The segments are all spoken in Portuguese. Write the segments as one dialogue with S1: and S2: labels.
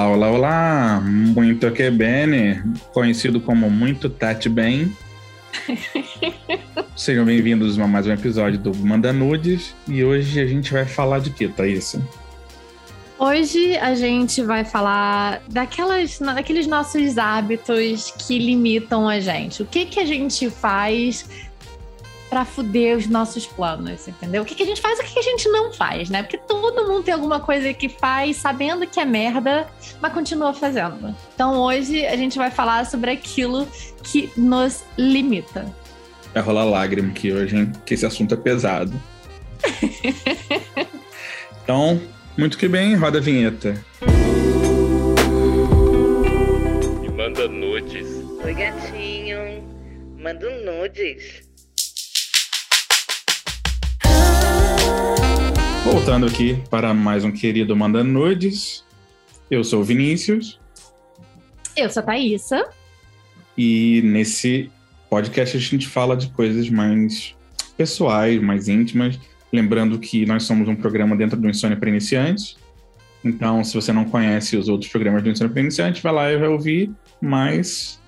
S1: Olá, olá, olá! Muito que bene, conhecido como Muito Tati Bem. Sejam bem-vindos a mais um episódio do Manda Nudes e hoje a gente vai falar de que, Thaís?
S2: Hoje a gente vai falar daquelas, daqueles nossos hábitos que limitam a gente. O que, que a gente faz para fuder os nossos planos, entendeu? O que, que a gente faz e o que, que a gente não faz, né? Porque todo mundo tem alguma coisa que faz sabendo que é merda, mas continua fazendo. Então hoje a gente vai falar sobre aquilo que nos limita.
S1: Vai rolar lágrima aqui hoje, hein? Que esse assunto é pesado. então, muito que bem, roda a vinheta.
S3: Me manda nudes.
S4: Oi, gatinho. Manda nudes.
S1: Voltando aqui para mais um querido Manda Nudes. Eu sou o Vinícius.
S2: Eu sou a Thaísa.
S1: E nesse podcast a gente fala de coisas mais pessoais, mais íntimas. Lembrando que nós somos um programa dentro do Insônia para Iniciantes. Então, se você não conhece os outros programas do Insônia para Iniciantes, vai lá e vai ouvir. Mas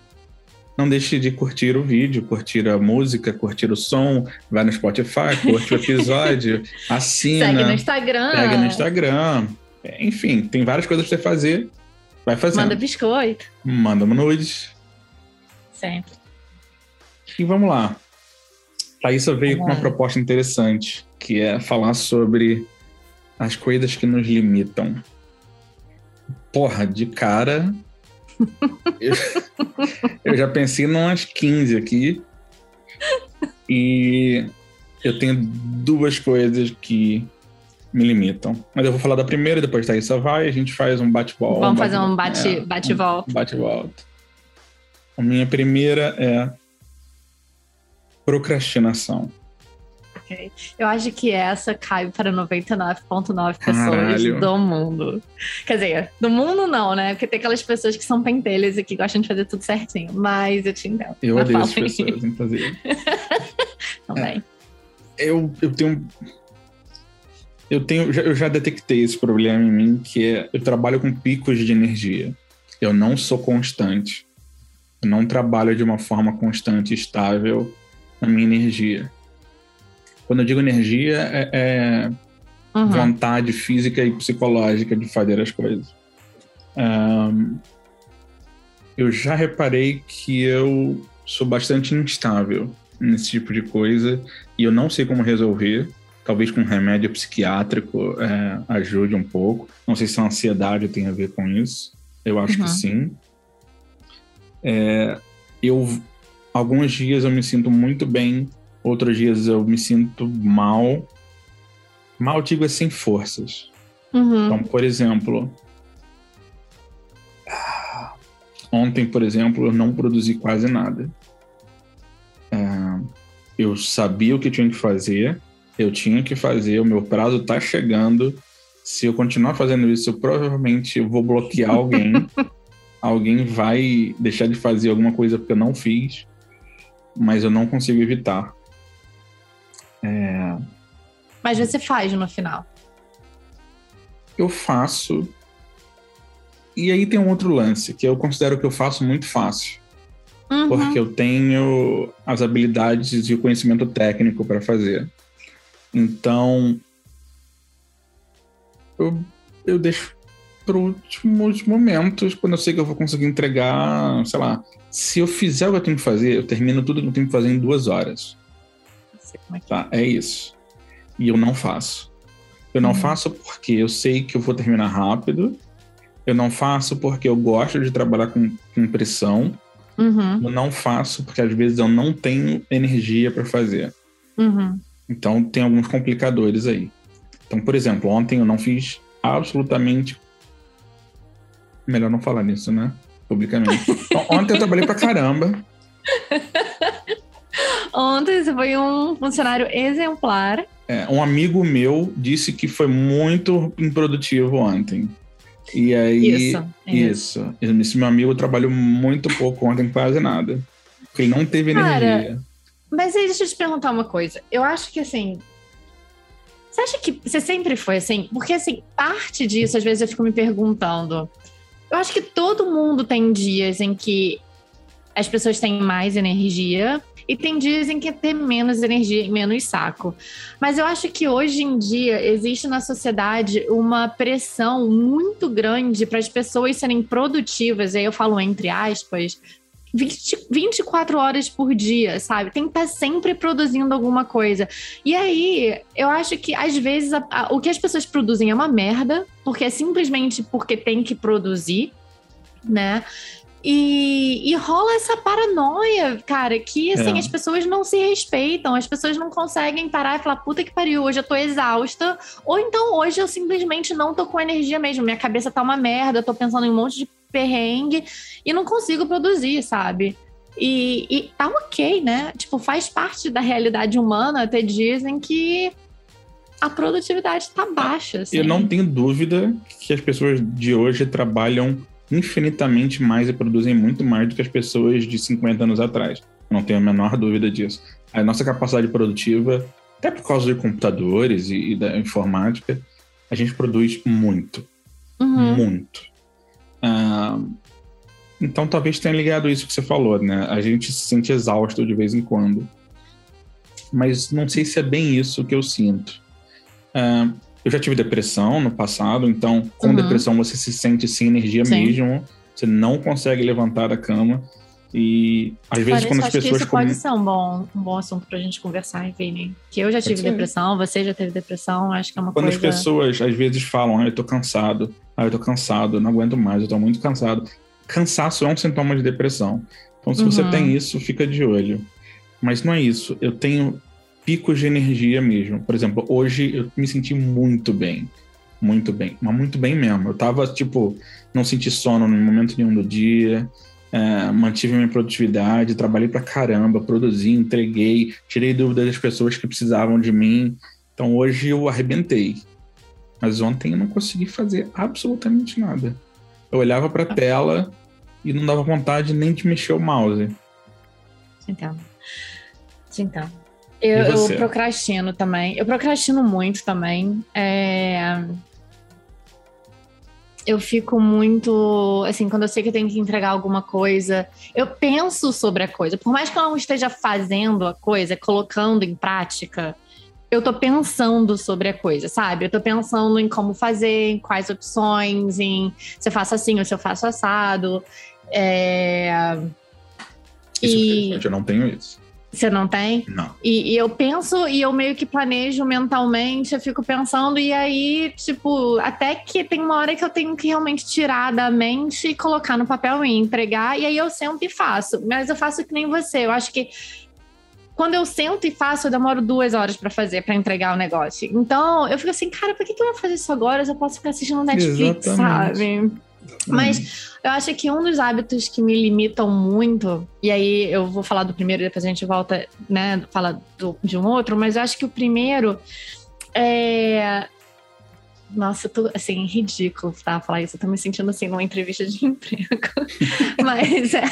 S1: não deixe de curtir o vídeo, curtir a música, curtir o som, vai no Spotify, curte o episódio, assina.
S2: Segue no Instagram.
S1: Segue no Instagram. Enfim, tem várias coisas pra você fazer. Vai fazendo.
S2: Manda biscoito.
S1: Manda nudes.
S2: Sempre.
S1: E vamos lá. Thaísa veio com uma proposta interessante, que é falar sobre as coisas que nos limitam. Porra, de cara, eu, eu já pensei em umas 15 aqui. E eu tenho duas coisas que me limitam. Mas eu vou falar da primeira, depois da Thaisa vai, a gente faz um bate-volta.
S2: Vamos
S1: bate,
S2: fazer um bate-volta. Bate,
S1: é, um bate-volta. A minha primeira é procrastinação.
S2: Eu acho que essa cai para 99,9 pessoas do mundo. Quer dizer, do mundo não, né? Porque tem aquelas pessoas que são pentelhas e que gostam de fazer tudo certinho. Mas eu te entendo.
S1: Eu odeio essas pessoas, inclusive.
S2: Também.
S1: É, eu, eu tenho. Eu, tenho, eu já detectei esse problema em mim, que é eu trabalho com picos de energia. Eu não sou constante. Eu não trabalho de uma forma constante e estável na minha energia. Quando eu digo energia, é, é uhum. vontade física e psicológica de fazer as coisas. Um, eu já reparei que eu sou bastante instável nesse tipo de coisa e eu não sei como resolver. Talvez com um remédio psiquiátrico é, ajude um pouco. Não sei se a ansiedade tem a ver com isso. Eu acho uhum. que sim. É, eu alguns dias eu me sinto muito bem Outros dias eu me sinto mal. Mal, digo, é sem forças.
S2: Uhum.
S1: Então, por exemplo, ontem, por exemplo, eu não produzi quase nada. É, eu sabia o que tinha que fazer, eu tinha que fazer, o meu prazo está chegando. Se eu continuar fazendo isso, eu provavelmente vou bloquear alguém. alguém vai deixar de fazer alguma coisa porque eu não fiz, mas eu não consigo evitar. É...
S2: Mas você faz no final.
S1: Eu faço. E aí tem um outro lance, que eu considero que eu faço muito fácil. Uhum. Porque eu tenho as habilidades e o conhecimento técnico para fazer. Então. Eu, eu deixo para últimos momentos, quando eu sei que eu vou conseguir entregar, sei lá. Se eu fizer o que eu tenho que fazer, eu termino tudo que eu tenho que fazer em duas horas
S2: sei como é que
S1: tá, é isso. E eu não faço. Eu não uhum. faço porque eu sei que eu vou terminar rápido. Eu não faço porque eu gosto de trabalhar com, com pressão.
S2: Uhum.
S1: Eu não faço porque às vezes eu não tenho energia para fazer.
S2: Uhum.
S1: Então tem alguns complicadores aí. Então, por exemplo, ontem eu não fiz absolutamente. Melhor não falar nisso, né? Publicamente. Então, ontem eu trabalhei pra caramba.
S2: Ontem você foi um funcionário exemplar.
S1: É, um amigo meu disse que foi muito improdutivo ontem. E aí.
S2: Isso.
S1: Isso. isso. Esse meu amigo trabalhou muito pouco ontem, quase nada. Porque ele não teve
S2: Cara,
S1: energia.
S2: Mas aí deixa eu te perguntar uma coisa. Eu acho que assim. Você acha que você sempre foi assim? Porque assim, parte disso, às vezes eu fico me perguntando. Eu acho que todo mundo tem dias em que as pessoas têm mais energia e tem dias em que tem menos energia e menos saco. Mas eu acho que hoje em dia existe na sociedade uma pressão muito grande para as pessoas serem produtivas, e aí eu falo entre aspas, 20, 24 horas por dia, sabe? Tem que estar sempre produzindo alguma coisa. E aí, eu acho que às vezes a, a, o que as pessoas produzem é uma merda, porque é simplesmente porque tem que produzir, né? E, e, rola essa paranoia, cara, que assim, é. as pessoas não se respeitam, as pessoas não conseguem parar e falar, puta que pariu, hoje eu tô exausta, ou então hoje eu simplesmente não tô com energia mesmo, minha cabeça tá uma merda, eu tô pensando em um monte de perrengue e não consigo produzir, sabe? E, e tá ok, né? Tipo, faz parte da realidade humana até dizem que a produtividade tá baixa. Assim.
S1: Eu não tenho dúvida que as pessoas de hoje trabalham infinitamente mais e produzem muito mais do que as pessoas de 50 anos atrás. Não tenho a menor dúvida disso. A nossa capacidade produtiva, até por causa de computadores e, e da informática, a gente produz muito. Uhum. Muito. Ah, então talvez tenha ligado isso que você falou, né? A gente se sente exausto de vez em quando. Mas não sei se é bem isso que eu sinto. Ah, eu já tive depressão no passado, então com uhum. depressão você se sente sem energia Sim. mesmo, você não consegue levantar da cama. E às vezes quando as pessoas.
S2: Que isso pode ser um bom, um bom assunto pra gente conversar, Vini. Que eu já tive depressão, você já teve depressão, acho que é uma
S1: quando
S2: coisa.
S1: Quando as pessoas às vezes falam, ah, eu tô cansado, ah, eu tô cansado, eu não aguento mais, eu tô muito cansado. Cansaço é um sintoma de depressão. Então, se uhum. você tem isso, fica de olho. Mas não é isso. Eu tenho picos de energia mesmo. Por exemplo, hoje eu me senti muito bem. Muito bem. Mas muito bem mesmo. Eu tava, tipo, não senti sono no momento nenhum do dia. É, mantive minha produtividade, trabalhei pra caramba, produzi, entreguei, tirei dúvidas das pessoas que precisavam de mim. Então hoje eu arrebentei. Mas ontem eu não consegui fazer absolutamente nada. Eu olhava pra tela e não dava vontade nem de mexer o mouse.
S2: Então. Então. Eu, eu, procrastino também. Eu procrastino muito também. É... Eu fico muito. Assim, quando eu sei que eu tenho que entregar alguma coisa, eu penso sobre a coisa. Por mais que eu não esteja fazendo a coisa, colocando em prática, eu tô pensando sobre a coisa, sabe? Eu tô pensando em como fazer, em quais opções, em se eu faço assim ou se eu faço assado. É...
S1: Isso, e... eu não tenho isso.
S2: Você não tem?
S1: Não.
S2: E, e, eu penso e eu meio que planejo mentalmente, eu fico pensando, e aí, tipo, até que tem uma hora que eu tenho que realmente tirar da mente e colocar no papel e entregar, e aí eu sento e faço. Mas eu faço que nem você. Eu acho que quando eu sento e faço, eu demoro duas horas para fazer, para entregar o negócio. Então, eu fico assim, cara, por que, que eu vou fazer isso agora? Eu já posso ficar assistindo Netflix, Exatamente. sabe? Mas eu acho que um dos hábitos que me limitam muito, e aí eu vou falar do primeiro, depois a gente volta, né, fala do, de um outro, mas eu acho que o primeiro é. Nossa, eu tô assim, ridículo tá, falar isso. Eu tô me sentindo assim numa entrevista de emprego. mas é,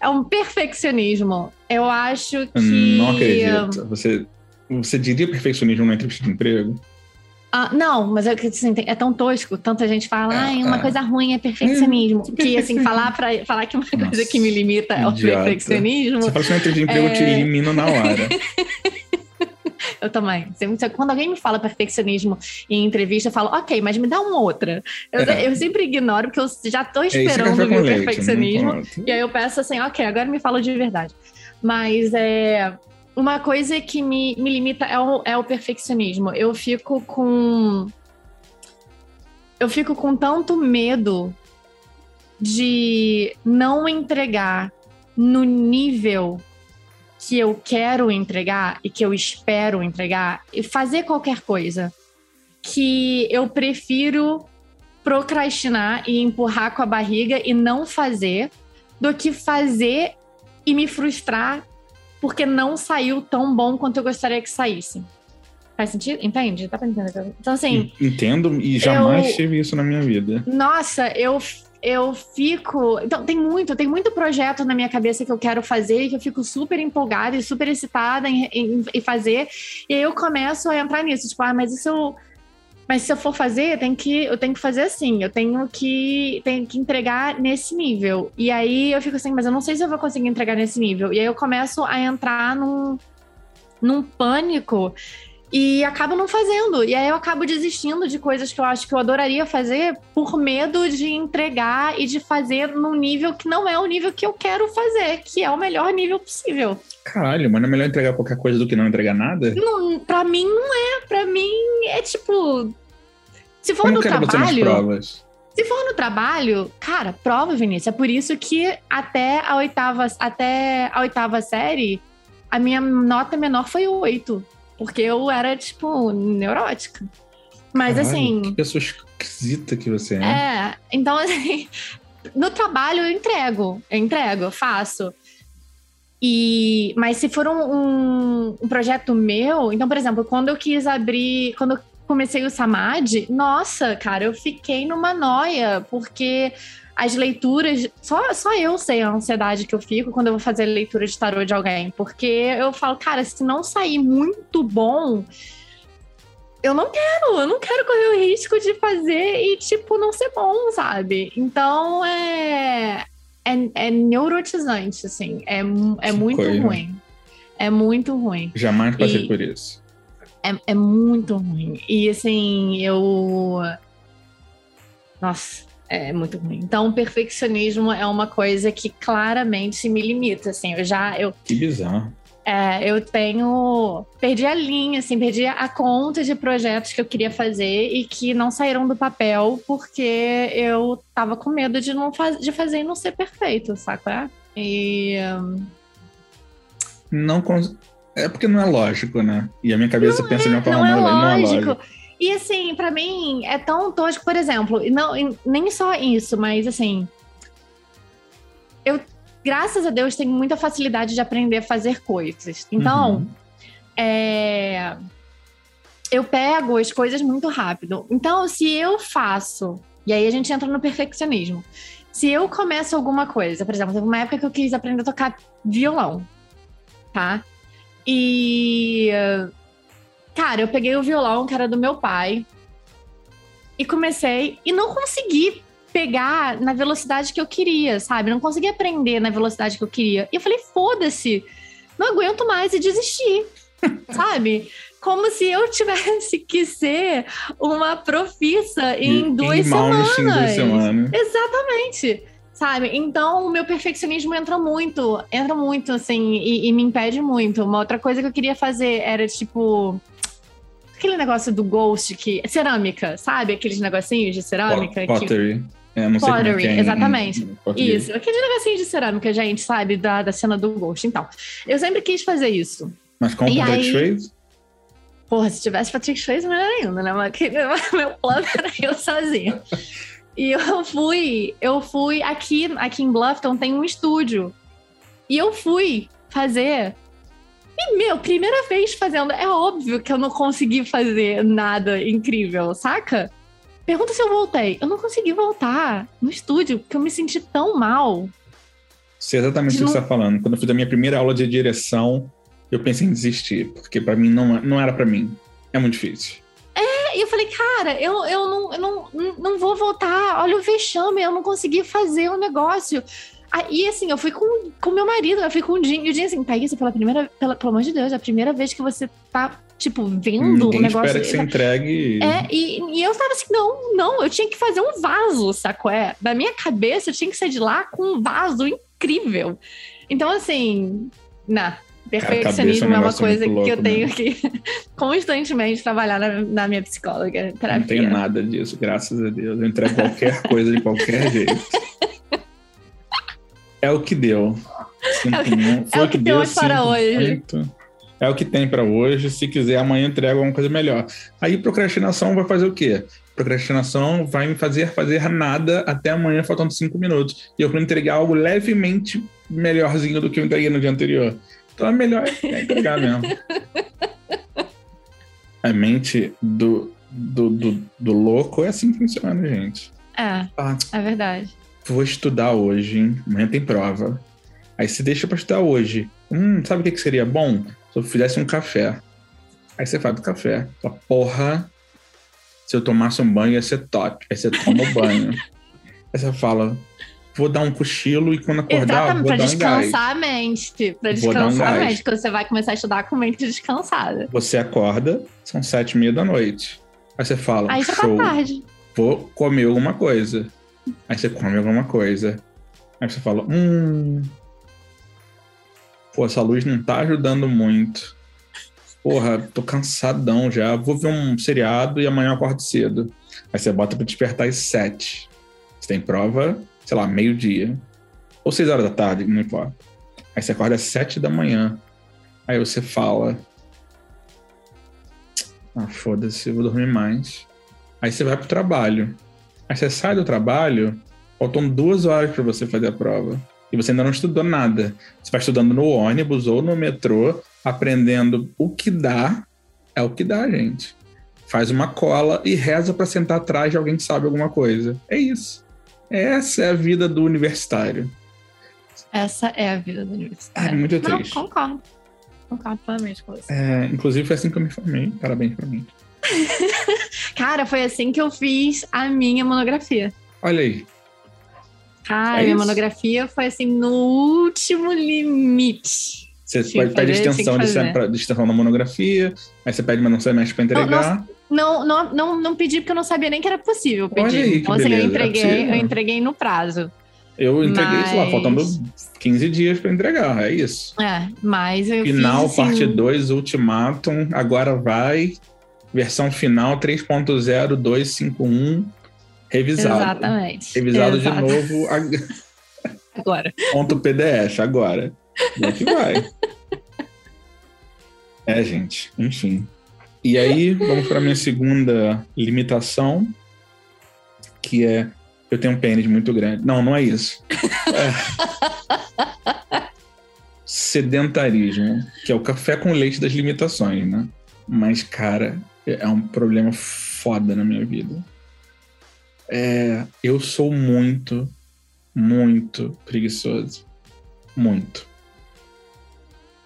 S2: é um perfeccionismo. Eu acho que.
S1: Não acredito. Você, você diria perfeccionismo numa entrevista de emprego?
S2: Ah, não, mas é, assim, é tão tosco, tanta gente fala, ah, uma coisa ruim é perfeccionismo. Hum, que assim, falar, pra, falar que uma Nossa, coisa que me limita é o perfeccionismo.
S1: Você fala que uma entrevista de emprego, é... eu te é. elimino na hora.
S2: eu também. Quando alguém me fala perfeccionismo em entrevista, eu falo, ok, mas me dá uma outra. Eu, é. eu sempre ignoro, porque eu já tô é esperando é o perfeccionismo. e aí eu peço assim, ok, agora me fala de verdade. Mas é uma coisa que me, me limita é o, é o perfeccionismo. Eu fico com. Eu fico com tanto medo de não entregar no nível que eu quero entregar e que eu espero entregar e fazer qualquer coisa que eu prefiro procrastinar e empurrar com a barriga e não fazer do que fazer e me frustrar porque não saiu tão bom quanto eu gostaria que saísse. Faz sentido? Entende? Dá pra entender? Então, assim.
S1: Entendo e jamais eu... tive isso na minha vida.
S2: Nossa, eu eu fico. Então, tem muito, tem muito projeto na minha cabeça que eu quero fazer e que eu fico super empolgada e super excitada em, em, em, fazer. E aí eu começo a entrar nisso, tipo, ah, mas isso eu. Mas se eu for fazer, tem que, eu tenho que fazer assim, eu tenho que, tenho que entregar nesse nível. E aí eu fico assim, mas eu não sei se eu vou conseguir entregar nesse nível. E aí eu começo a entrar num, num pânico e acabo não fazendo. E aí eu acabo desistindo de coisas que eu acho que eu adoraria fazer por medo de entregar e de fazer num nível que não é o nível que eu quero fazer, que é o melhor nível possível.
S1: Caralho, mas não é melhor entregar qualquer coisa do que não entregar nada?
S2: Não, pra mim não é. Pra mim é tipo. Se for no trabalho. Se for no trabalho, cara, prova, Vinícius. É por isso que até a oitava, até a oitava série, a minha nota menor foi oito. Porque eu era, tipo, neurótica. Mas
S1: Caralho,
S2: assim.
S1: Que pessoa esquisita que você é.
S2: É, então assim, no trabalho eu entrego, eu entrego, eu faço. E, mas se for um, um, um projeto meu, então, por exemplo, quando eu quis abrir, quando eu comecei o Samadhi, nossa, cara, eu fiquei numa noia, porque as leituras, só, só eu sei a ansiedade que eu fico quando eu vou fazer leitura de tarô de alguém, porque eu falo, cara, se não sair muito bom, eu não quero, eu não quero correr o risco de fazer e, tipo, não ser bom, sabe? Então é. É, é neurotizante, assim. É, é muito
S1: coisa.
S2: ruim. É muito ruim.
S1: Jamais passei
S2: E-
S1: por isso.
S2: É, é muito ruim. E assim, eu. Nossa, é muito ruim. Então, o perfeccionismo é uma coisa que claramente me limita. Assim, eu já. Eu,
S1: Que bizarro.
S2: é, eu tenho. Perdi a linha, assim, perdi a conta de projetos que eu queria fazer e que não saíram do papel porque eu tava com medo de não faz, de fazer e não ser perfeito, saco? É? E.
S1: Não cons... É porque não é lógico, né? E a minha cabeça pensa de uma forma
S2: não é
S1: não, não é
S2: lógico. E assim, pra mim é tão tosco, por exemplo, e não, e nem só isso, mas assim, eu, graças a Deus, tenho muita facilidade de aprender a fazer coisas. Então,
S1: Uhum.
S2: é, eu pego as coisas muito rápido. Então, se eu faço, e aí a gente entra no perfeccionismo. Se eu começo alguma coisa, por exemplo, teve uma época que eu quis aprender a tocar violão, tá? E. Cara, eu peguei o violão, que era do meu pai, e comecei, e não consegui pegar na velocidade que eu queria, sabe? Não consegui aprender na velocidade que eu queria. E eu falei, foda-se, não aguento mais e desisti, sabe? Como se eu tivesse que ser uma profissa em
S1: E-
S2: duas
S1: em
S2: semanas.
S1: em duas semanas.
S2: Exatamente. Sabe? Então, o meu perfeccionismo entra muito, entra muito, assim, e, e me impede muito. Uma outra coisa que eu queria fazer era, tipo, aquele negócio do ghost que. Cerâmica, sabe? Aqueles negocinhos de cerâmica. que-
S1: Pottery. É, não sei como é
S2: Pottery,
S1: que é em-
S2: exatamente.
S1: em português.
S2: Isso, aqueles negocinhos de cerâmica, gente, sabe? Da, da cena do ghost. Então, eu sempre quis fazer isso.
S1: Mas com o Patrick
S2: aí-
S1: Swayze?
S2: Porra, se tivesse Patrick Swayze, melhor ainda, né? Mas que- meu plano era eu sozinha. E eu fui, eu fui aqui, aqui em Bluffton tem um estúdio. E eu fui fazer. E, meu, primeira vez fazendo. É óbvio que eu não consegui fazer nada incrível, saca? Pergunta se eu voltei. Eu não consegui voltar no estúdio, porque eu me senti tão mal.
S1: Sei exatamente o que você
S2: não-
S1: está falando. Quando eu fiz a minha primeira aula de direção, eu pensei em desistir, porque para mim não, não era para mim. É muito difícil.
S2: E eu falei, cara, eu, eu, não, eu não, não vou voltar. Olha o vexame, eu não consegui fazer o negócio. Aí, assim, eu fui com o meu marido, eu fui com o Jim. E o Jim, assim, Thaís, pela primeira, pela, pelo amor de Deus, é a primeira vez que você tá, tipo, vendo
S1: Ninguém
S2: o negócio.
S1: espera que você entregue.
S2: É, e, e eu tava assim, não, não, eu tinha que fazer um vaso, sacou? É, da minha cabeça, eu tinha que sair de lá com um vaso incrível. Então, assim, na perfeccionismo
S1: é um
S2: é uma coisa que eu tenho que constantemente trabalhar na, na minha psicóloga. Terapia.
S1: Não tenho nada disso, graças a Deus. Eu entrego qualquer coisa de qualquer jeito. É o que deu.
S2: É o que-.
S1: Foi
S2: é o que temos para hoje.
S1: É o que tem para hoje. Se quiser, amanhã eu entrego alguma coisa melhor. Aí procrastinação vai fazer o quê? Procrastinação vai me fazer fazer nada até amanhã, faltando cinco minutos. E eu vou entregar algo levemente melhorzinho do que eu entreguei no dia anterior. Então é melhor é entregar mesmo. A mente do, do, do, do louco é assim que funciona, gente.
S2: É,
S1: Ah,
S2: é verdade.
S1: Vou estudar hoje, hein? Amanhã tem prova. Aí se deixa pra estudar hoje. Hum, sabe o que, que seria bom? Se eu fizesse um café. Aí você faz o café. Fala, porra, Se eu tomasse um banho, ia ser top. Aí você toma o banho. Aí você fala, vou dar um cochilo e quando acordar,
S2: Exatamente,
S1: vou
S2: pra
S1: dar um
S2: descansar
S1: gás.
S2: a mente. Pra
S1: dar um
S2: descansar a mente, porque você vai começar a estudar com mente descansada.
S1: Você acorda, são sete e meia da noite. Aí você fala,
S2: Aí tá
S1: show,
S2: tarde.
S1: vou comer alguma coisa. Aí você come alguma coisa. Aí você fala, hum. Pô, essa luz não tá ajudando muito. Porra, tô cansadão já. Vou ver um seriado e amanhã eu acordo cedo. Aí você bota pra despertar às sete. Você tem prova, sei lá, meio-dia. Ou seis horas da tarde, não importa. Aí você acorda às sete da manhã. Aí você fala. Ah, foda-se, vou dormir mais. Aí você vai pro trabalho. Aí você sai do trabalho, faltam duas horas para você fazer a prova. E você ainda não estudou nada. Você vai estudando no ônibus ou no metrô, aprendendo o que dá. É o que dá, gente. Faz uma cola e reza para sentar atrás de alguém que sabe alguma coisa. É isso. Essa é a vida do universitário.
S2: Essa é a vida do
S1: É
S2: universitário.
S1: muito
S2: Não,
S1: triste.
S2: concordo. Concordo plenamente com você.
S1: É, inclusive, foi assim que eu me formei. Parabéns pra mim.
S2: Cara, foi assim que eu fiz a minha monografia.
S1: Olha aí.
S2: Cara,
S1: É
S2: minha
S1: isso?
S2: monografia foi assim no último limite.
S1: Você pode pedir extensão de, extensão na monografia, aí você pede mais um semestre para entregar.
S2: Não, não, não, não pedi porque eu não sabia nem que era possível
S1: Olha
S2: pedir.
S1: aí, que
S2: então, assim, eu
S1: é
S2: entreguei,
S1: possível.
S2: eu entreguei no prazo.
S1: Eu entreguei, sei lá,
S2: Mas-
S1: faltando 15 dias para entregar, é isso.
S2: É, mas eu
S1: Final,
S2: fiz, assim,
S1: parte 2, Ultimatum, agora vai. Versão final 3.0, 251, revisado.
S2: Exatamente.
S1: Revisado
S2: Exato.
S1: de novo, ag-
S2: Agora.
S1: ponto PDF, agora. Vai que vai. É, gente, enfim. E aí, vamos para minha segunda limitação, que é eu tenho um pênis muito grande. Não, não é isso. É. Sedentarismo, que é o café com leite das limitações, né? Mas, cara, é um problema foda na minha vida. É, eu sou muito, muito preguiçoso. Muito.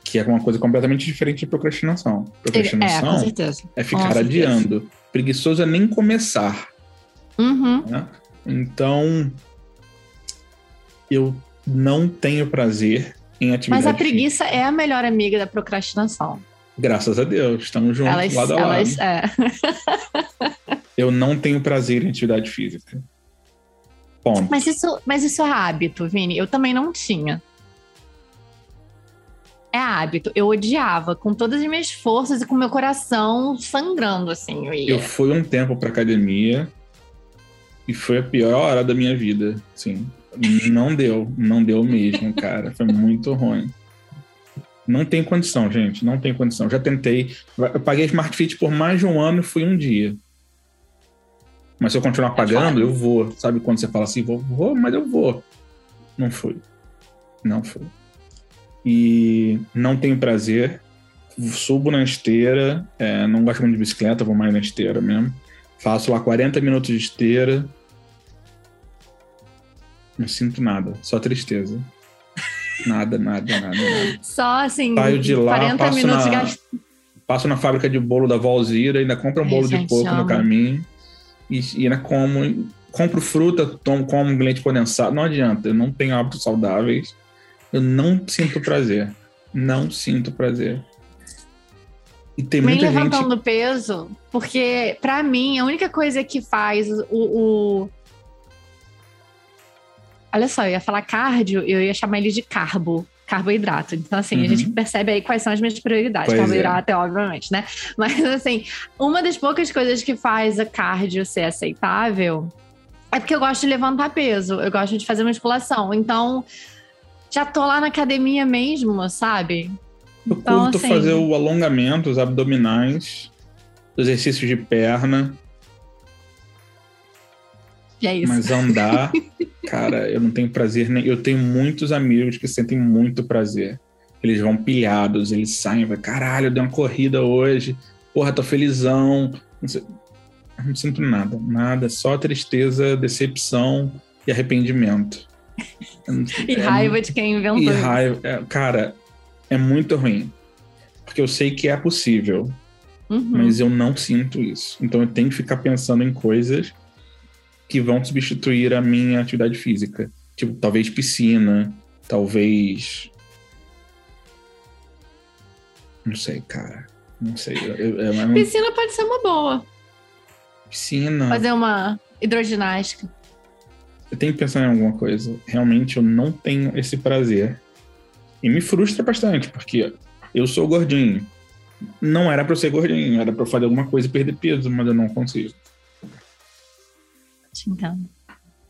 S1: Que é uma coisa completamente diferente de procrastinação.
S2: É, com
S1: Procrastinação
S2: certeza.
S1: é ficar
S2: certeza.
S1: adiando. Preguiçoso é nem começar.
S2: Uhum.
S1: né? Então, eu não tenho prazer em atividade
S2: Mas a
S1: física.
S2: preguiça é a melhor amiga da procrastinação.
S1: Graças a Deus, estamos juntos
S2: Elas,
S1: lado a lado.
S2: elas, é.
S1: Eu não tenho prazer em atividade física. Ponto.
S2: Mas isso, mas isso é hábito, Vini. Eu também não tinha. É hábito. Eu odiava com todas as minhas forças e com meu coração sangrando, assim. Eu ia.
S1: Eu fui um tempo pra academia e foi a pior hora da minha vida. Sim. Não deu, não deu mesmo, cara. Foi muito ruim. Não tem condição, gente. Não tem condição. Já tentei. Eu paguei Smart Fit por mais de um ano e fui um dia. Mas se eu continuar pagando, eu vou. Sabe quando você fala assim, vou, vou, mas eu vou. Não fui. Não fui. E não tenho prazer. Subo na esteira. é, não gosto muito de bicicleta, vou mais na esteira mesmo. Faço lá 40 minutos de esteira. Não sinto nada, só tristeza. Nada, nada, nada, nada.
S2: Só assim,
S1: Saio de lá,
S2: 40
S1: passo
S2: minutos
S1: na-
S2: gast...
S1: Passo na fábrica de bolo da Valzira, ainda compro um bolo de coco no caminho. E, e ainda como. Compro fruta, tomo, como um leite condensado. Não adianta, eu não tenho hábitos saudáveis. Eu não sinto prazer. Não sinto prazer. E tem
S2: Nem
S1: muita gente.
S2: levantando peso, porque pra mim a única coisa que faz o, o- Olha só, eu ia falar cardio, eu ia chamar ele de carbo, carboidrato. Então, assim, a
S1: Uhum.
S2: gente percebe aí quais são as minhas prioridades.
S1: Pois é.
S2: carboidrato é. obviamente, né? Mas, assim, uma das poucas coisas que faz a cardio ser aceitável é porque eu gosto de levantar peso, eu gosto de fazer musculação. Então, já tô lá na academia mesmo, sabe?
S1: Eu
S2: Então,
S1: curto
S2: assim-
S1: fazer o alongamento, os abdominais, os exercícios de perna,
S2: E é isso.
S1: mas andar, cara, eu não tenho prazer nem. Eu tenho muitos amigos que sentem muito prazer. Eles vão pilhados, eles saem, vai, caralho, eu dei uma corrida hoje, porra, tô felizão. Não, sei. Eu não sinto nada, nada, só tristeza, decepção e arrependimento.
S2: E
S1: é
S2: raiva de quem inventou.
S1: E
S2: isso.
S1: raiva, é, cara, é muito ruim. Porque eu sei que é possível.
S2: Uhum.
S1: mas eu não sinto isso. Então eu tenho que ficar pensando em coisas que vão substituir a minha atividade física. Tipo, talvez piscina, talvez. Não sei, cara. Não sei. Eu- eu- uma
S2: Piscina pode ser uma boa.
S1: piscina.
S2: Fazer uma hidroginástica.
S1: Eu tenho que pensar em alguma coisa. Realmente eu não tenho esse prazer. E me frustra bastante, porque eu sou gordinho. Não era pra eu ser gordinho, era pra eu fazer alguma coisa e perder peso, mas eu não consigo.
S2: Te entendo.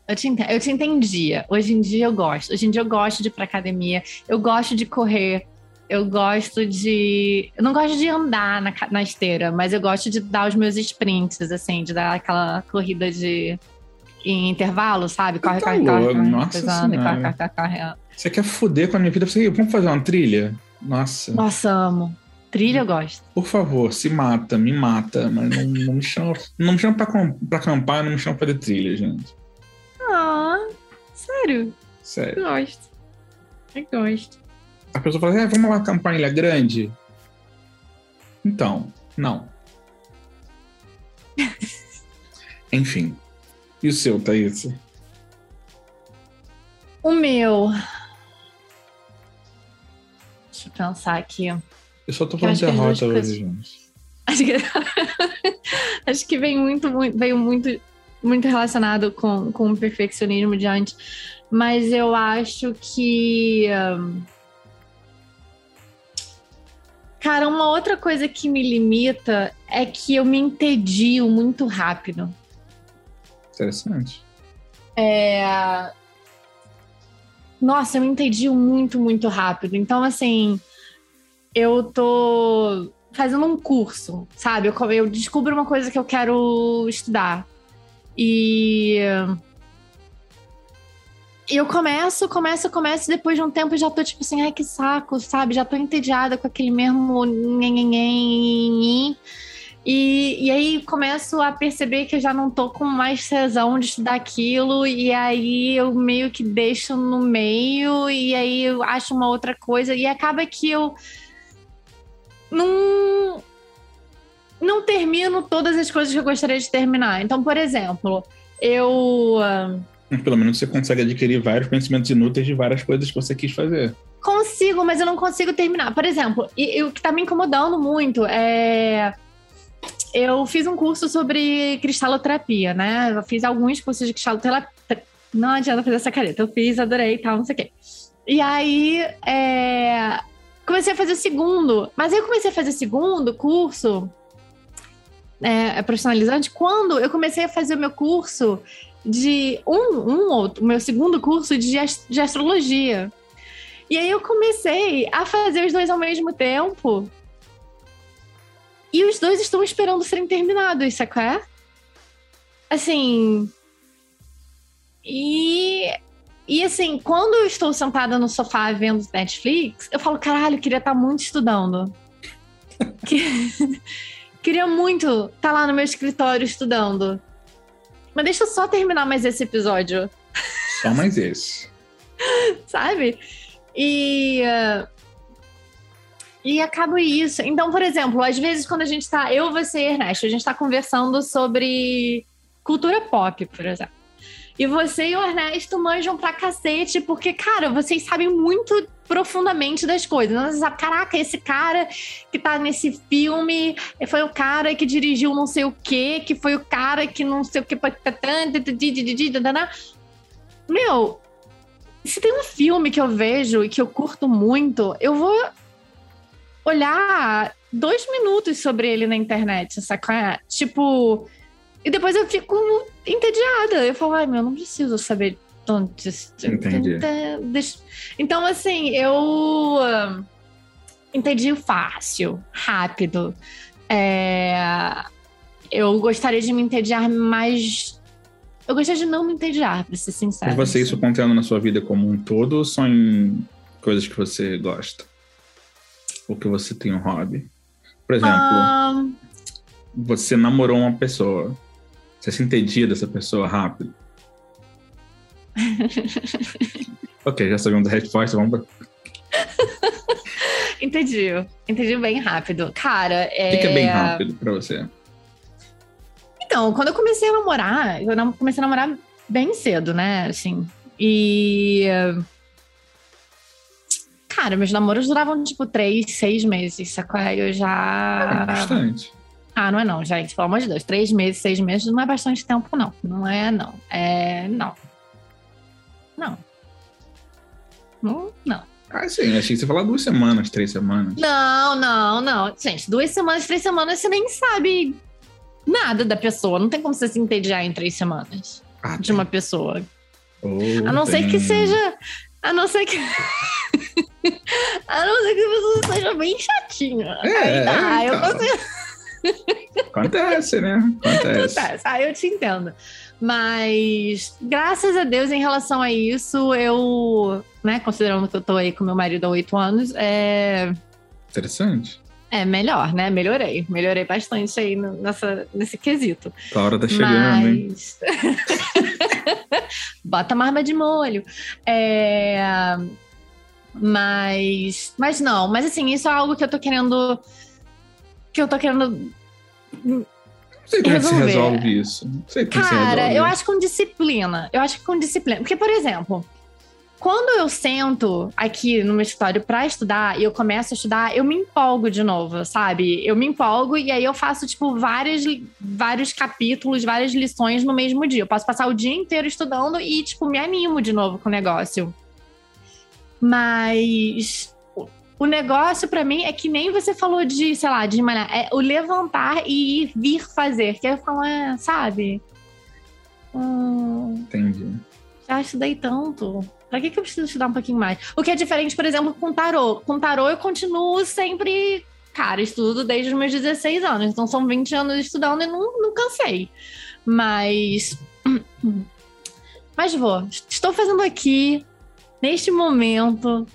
S2: Eu te, eu te entendia. Hoje em dia eu gosto. Hoje em dia eu gosto de ir pra academia. Eu gosto de correr. Eu gosto de. Eu não gosto de andar na, na esteira, mas eu gosto de dar os meus sprints, assim, de dar aquela corrida de. Em intervalo, sabe? Corre,
S1: Tá
S2: corre, corre,
S1: louco,
S2: corre.
S1: nossa Senhora.
S2: corre, corre, corre, corre.
S1: Você quer foder com a minha vida? Você, vamos fazer uma trilha? Nossa,
S2: Nossa, amo. Trilha eu gosto.
S1: por favor, se mata, me mata, mas não, não me chama, não me chama pra, pra acampar, não me chama pra fazer trilha, gente.
S2: Ah, sério?
S1: Sério.
S2: Eu gosto. Eu gosto.
S1: A pessoa fala, é, vamos lá acampar em Ilha Grande? Então, não. Enfim. E o seu, Thaís?
S2: O meu. Deixa eu pensar aqui.
S1: Eu só tô falando derrota hoje, gente.
S2: Acho que, acho que vem muito, muito, veio muito, muito relacionado com, com o perfeccionismo de antes. Mas eu acho que. Cara, uma outra coisa que me limita é que eu me entedio muito rápido.
S1: Interessante.
S2: É... Nossa, eu me entendi muito, muito rápido. Então, assim, eu tô fazendo um curso, sabe? Eu, eu descubro uma coisa que eu quero estudar. E. E eu começo, começo, começo, e depois de um tempo já tô tipo assim, ai que saco, sabe? Já tô entediada com aquele mesmo. E, e aí começo a perceber que eu já não tô com mais tesão de estudar aquilo, e aí eu meio que deixo no meio, e aí eu acho uma outra coisa, e acaba que eu não, não termino todas as coisas que eu gostaria de terminar. Então, por exemplo, eu.
S1: Mas Pelo menos você consegue adquirir vários conhecimentos inúteis de várias coisas que você quis fazer.
S2: Consigo, mas eu não consigo terminar. Por exemplo, e o que tá me incomodando muito é. Eu fiz um curso sobre cristaloterapia, né? Eu fiz alguns cursos de cristaloterapia. Não adianta fazer essa careta. Eu fiz, adorei e tal, não sei o quê. E aí, é, comecei a fazer o segundo. Mas eu comecei a fazer o segundo curso é, é profissionalizante quando eu comecei a fazer o meu curso de um, um outro, meu segundo curso de, de astrologia. E aí eu comecei a fazer os dois ao mesmo tempo. E os dois estão esperando serem terminados, sabe? Assim. E. E assim, quando eu estou sentada no sofá vendo Netflix, eu falo, caralho, eu queria estar muito estudando. Que- queria muito estar lá no meu escritório estudando. Mas deixa eu só terminar mais esse episódio
S1: Só mais esse.
S2: sabe? E. ah, E acaba isso. Então, por exemplo, às vezes quando a gente tá. Eu, você e Ernesto, a gente tá conversando sobre cultura pop, por exemplo. E você e o Ernesto manjam pra cacete, porque, cara, vocês sabem muito profundamente das coisas. Você sabe, caraca, esse cara que tá nesse filme foi o cara que dirigiu não sei o quê, que foi o cara que não sei o quê. Meu, se tem um filme que eu vejo e que eu curto muito, eu vou olhar dois minutos sobre ele na internet, saca? Tipo. E depois eu fico entediada. Eu falo, ai, meu, eu não preciso saber onde.
S1: Entendi.
S2: Então, assim, eu. ah, Entendi fácil, rápido. É, Eu gostaria de me entediar mais. Eu gostaria de não me entediar, pra ser sincera.
S1: Mas você isso contendo na sua vida como um todo ou só em coisas que você gosta? Ou que você tem um hobby? Por exemplo,
S2: Ah,
S1: você namorou uma pessoa. Você se entedia dessa pessoa rápido? ok, já sabemos da resposta. Vamos pra...
S2: entendi. Entendi bem rápido. Cara, é.
S1: O que, que é bem rápido pra você?
S2: Então, quando eu comecei a namorar, eu comecei a namorar bem cedo, né? Assim. E. Cara, meus namoros duravam tipo três, seis meses, sacou? Eu
S1: É
S2: já.
S1: bastante.
S2: Ah, não é não, gente. Pelo amor de Deus. Três meses, seis meses não é bastante tempo, não. Não é, não. É. Não. Não. Não, não.
S1: Ah, sim, achei que você falar duas semanas, três semanas.
S2: Não, não, não. Gente, duas semanas, três semanas, você nem sabe nada da pessoa. Não tem como você se entediar em três semanas
S1: Ah,
S2: de uma pessoa.
S1: Oh,
S2: A não ser que
S1: tem.
S2: seja. A não ser que. a não ser que a pessoa seja bem chatinha.
S1: É,
S2: Aí tá,
S1: é,
S2: eu
S1: então.
S2: consigo.
S1: Acontece, né? Acontece.
S2: Acontece. Ah, eu te entendo. Mas, graças a Deus, em relação a isso, eu, né, considerando que eu tô aí com meu marido há oito anos, é,
S1: Interessante.
S2: é melhor, né? Melhorei. Melhorei bastante aí nessa, nesse quesito.
S1: A hora tá chegando, hein?
S2: Mas. Bota marba de molho. É... Mas. Mas não, mas assim, isso é algo que eu tô querendo. Que eu tô querendo.
S1: Não sei como é que se
S2: Resolver.
S1: resolve isso. Não sei como se
S2: Cara,
S1: resolve
S2: eu
S1: isso.
S2: acho com disciplina. Eu acho que com disciplina. Porque, por exemplo, quando eu sento aqui no meu escritório pra estudar e eu começo a estudar, eu me empolgo de novo, sabe? Eu me empolgo e aí eu faço, tipo, várias, vários capítulos, várias lições no mesmo dia. Eu posso passar o dia inteiro estudando e, tipo, me animo de novo com o negócio. Mas. O- negócio pra mim é que nem você falou de, sei lá, de malhar. É o levantar e ir vir fazer. Que aí eu falo, é, sabe? Hum,
S1: Entendi.
S2: já estudei tanto. Pra que, que eu preciso estudar um pouquinho mais? O que é diferente, por exemplo, com tarô. Com tarô eu continuo sempre. Cara, estudo desde os meus 16 anos. Então são 20 anos estudando e não, não cansei. Mas. Mas vou. Estou fazendo aqui, neste momento,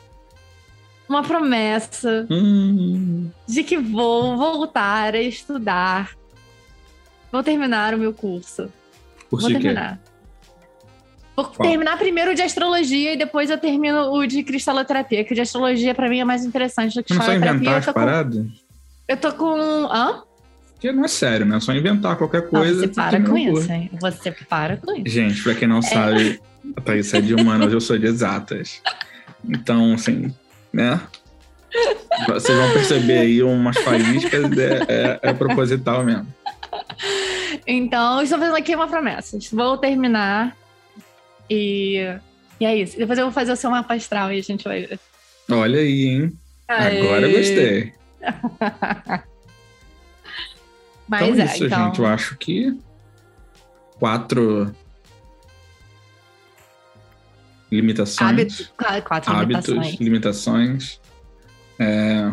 S2: uma promessa
S1: Hum,
S2: de que vou voltar a estudar. Vou terminar o meu curso.
S1: curso
S2: Vou
S1: de quê?
S2: terminar. Vou
S1: Qual?
S2: terminar primeiro o de astrologia e depois eu termino o de cristaloterapia, que o de astrologia pra mim é mais interessante do que
S1: Não é só
S2: cristaloterapia.
S1: inventar
S2: tô, com, eu tô com. Hã?
S1: Porque não é sério, né? É só inventar qualquer
S2: Não,
S1: coisa.
S2: você para
S1: terminar
S2: com isso, hein? Você para com isso.
S1: Gente, pra quem não sabe, a Thaís é de humanas, eu sou de exatas. Então, assim, né? Vocês vão perceber aí umas faíscas, é, é, é proposital mesmo.
S2: Então, estou fazendo aqui uma promessa. Vou terminar e. E é isso. Depois eu vou fazer o seu mapa astral e a gente vai ver.
S1: Olha aí, hein? Agora eu gostei.
S2: Mas
S1: então,
S2: é,
S1: isso,
S2: então.
S1: gente. Eu acho que quatro limitações.
S2: Hábito, quatro,
S1: hábitos,
S2: limitações.
S1: limitações. É,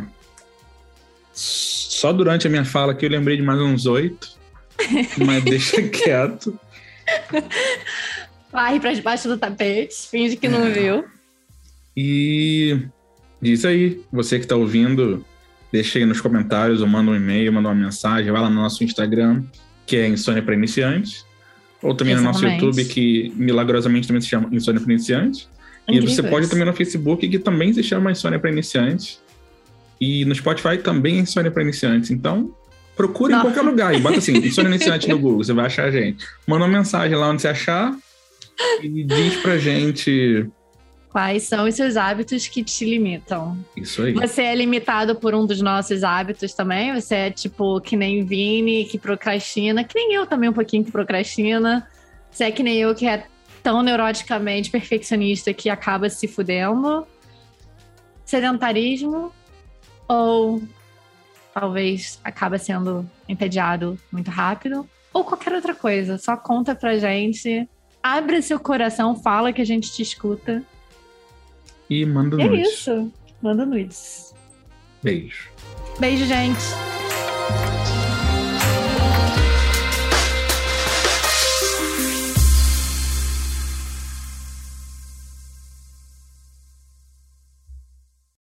S1: Só durante a minha fala aqui eu lembrei de mais uns oito, mas deixa quieto.
S2: Varre pra debaixo do tapete, finge que
S1: É.
S2: não viu.
S1: E diz aí, você que está ouvindo, deixa aí nos comentários, ou manda um e-mail, manda uma mensagem, vai lá no nosso Instagram, que é Insônia para Iniciantes, ou também no nosso
S2: Exatamente.
S1: YouTube, que milagrosamente também se chama Insônia para Iniciantes. E você pode também no Facebook, que também se chama Insônia para Iniciantes. E no Spotify também é Insônia para Iniciantes. Então, procure em qualquer lugar e bota assim, Insônia Iniciante no Google, você vai achar a gente. Manda uma mensagem lá onde você achar e diz pra gente
S2: Quais são os seus hábitos que te limitam?
S1: isso aí.
S2: Você é limitado por um dos nossos hábitos também? Você é tipo que nem Vini, que procrastina, que nem eu também um pouquinho que procrastina. Você é que nem eu que é tão neuroticamente perfeccionista que acaba se fudendo. Sedentarismo ou talvez acaba sendo entediado muito rápido ou qualquer outra coisa. Só conta pra gente. Abre seu coração, fala que a gente te escuta.
S1: E manda
S2: é
S1: nudes.
S2: isso. Manda nudes.
S1: Beijo.
S2: Beijo, gente.